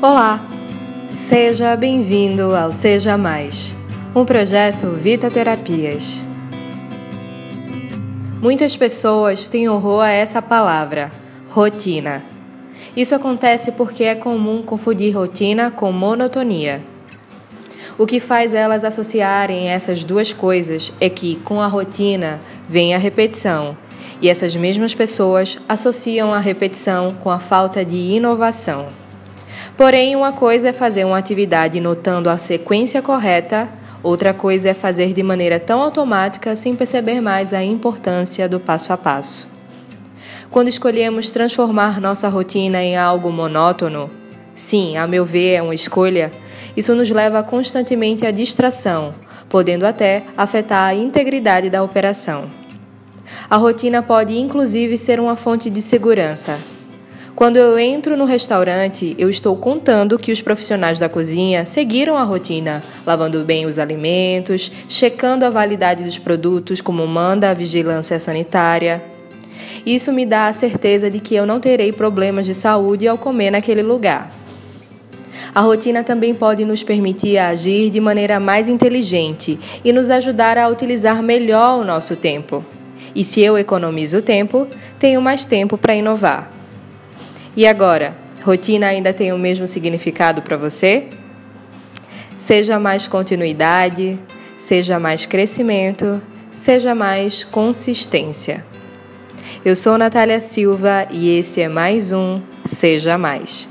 Olá! Seja bem-vindo ao Seja Mais, um projeto Vita Terapias. Muitas pessoas têm horror a essa palavra, rotina. Isso acontece porque é comum confundir rotina com monotonia. O que faz elas associarem essas duas coisas é que, com a rotina, vem a repetição, e essas mesmas pessoas associam a repetição com a falta de inovação. Porém, uma coisa é fazer uma atividade notando a sequência correta, outra coisa é fazer de maneira tão automática sem perceber mais a importância do passo a passo. Quando escolhemos transformar nossa rotina em algo monótono, sim, a meu ver é uma escolha, isso nos leva constantemente à distração, podendo até afetar a integridade da operação. A rotina pode inclusive ser uma fonte de segurança, quando eu entro no restaurante, eu estou contando que os profissionais da cozinha seguiram a rotina, lavando bem os alimentos, checando a validade dos produtos como manda a vigilância sanitária. Isso me dá a certeza de que eu não terei problemas de saúde ao comer naquele lugar. A rotina também pode nos permitir agir de maneira mais inteligente e nos ajudar a utilizar melhor o nosso tempo. E se eu economizo tempo, tenho mais tempo para inovar. E agora, rotina ainda tem o mesmo significado para você? Seja mais continuidade, seja mais crescimento, seja mais consistência. Eu sou Natália Silva e esse é mais um Seja Mais.